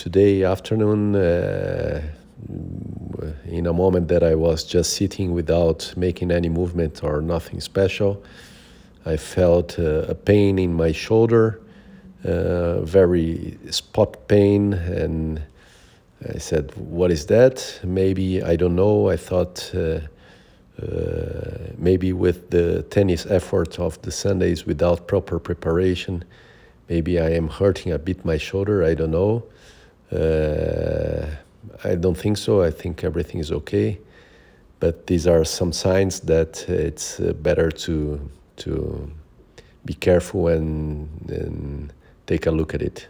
today afternoon, uh, in a moment that I was just sitting without making any movement or nothing special, I felt uh, a pain in my shoulder, uh, very spot pain, and I said, "What is that?" Maybe I don't know. I thought. Uh, uh, maybe with the tennis effort of the Sundays without proper preparation, maybe I am hurting a bit my shoulder. I don't know. Uh, I don't think so. I think everything is okay. But these are some signs that it's uh, better to to be careful and, and take a look at it.